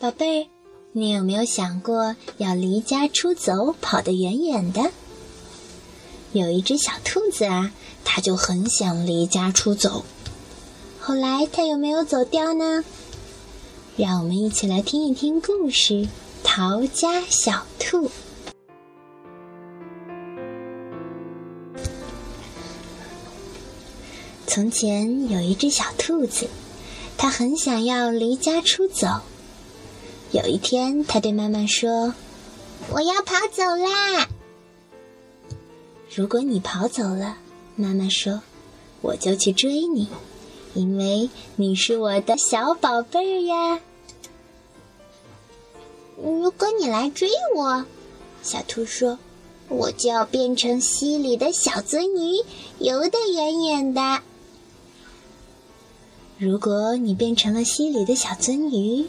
宝贝儿，你有没有想过要离家出走，跑得远远的？有一只小兔子啊，它就很想离家出走。后来它有没有走掉呢？让我们一起来听一听故事《逃家小兔》。从前有一只小兔子，它很想要离家出走。有一天，他对妈妈说：“我要跑走啦！”如果你跑走了，妈妈说：“我就去追你，因为你是我的小宝贝儿呀。”如果你来追我，小兔说：“我就要变成溪里的小鳟鱼，游得远远的。”如果你变成了溪里的小鳟鱼，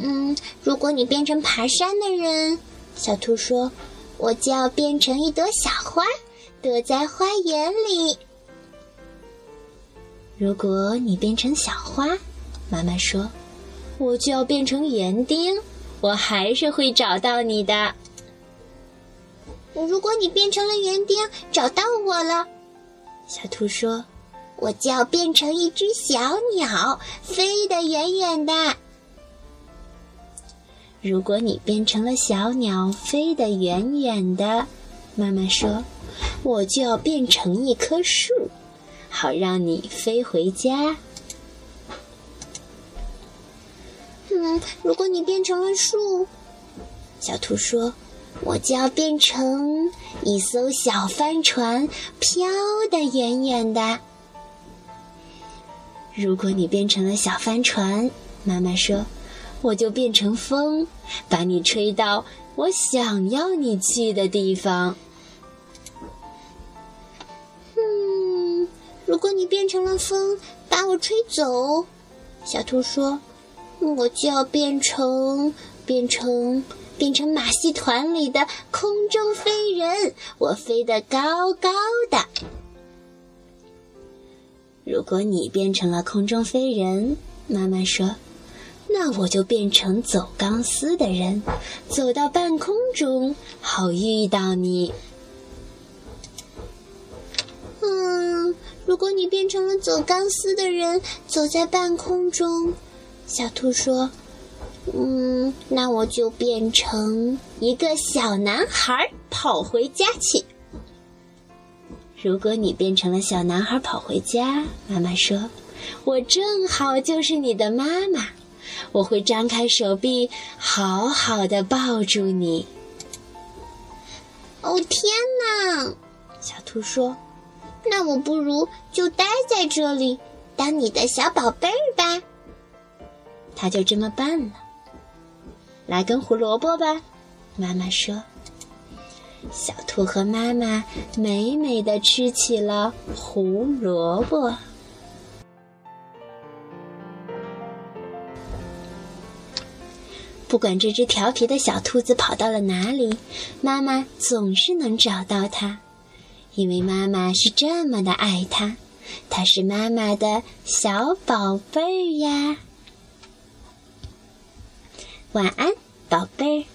嗯，如果你变成爬山的人，小兔说：“我就要变成一朵小花，躲在花园里。”如果你变成小花，妈妈说：“我就要变成园丁，我还是会找到你的。”如果你变成了园丁，找到我了，小兔说：“我就要变成一只小鸟，飞得远远的。”如果你变成了小鸟，飞得远远的，妈妈说：“我就要变成一棵树，好让你飞回家。”嗯，如果你变成了树，小兔说：“我就要变成一艘小帆船，飘得远远的。”如果你变成了小帆船，妈妈说。我就变成风，把你吹到我想要你去的地方。嗯，如果你变成了风，把我吹走，小兔说：“我就要变成变成变成马戏团里的空中飞人，我飞得高高的。”如果你变成了空中飞人，妈妈说。那我就变成走钢丝的人，走到半空中，好遇到你。嗯，如果你变成了走钢丝的人，走在半空中，小兔说：“嗯，那我就变成一个小男孩，跑回家去。”如果你变成了小男孩跑回家，妈妈说：“我正好就是你的妈妈。”我会张开手臂，好好的抱住你。哦天哪！小兔说：“那我不如就待在这里，当你的小宝贝儿吧。”他就这么办了。来根胡萝卜吧，妈妈说。小兔和妈妈美美的吃起了胡萝卜。不管这只调皮的小兔子跑到了哪里，妈妈总是能找到它，因为妈妈是这么的爱它，它是妈妈的小宝贝呀。晚安，宝贝。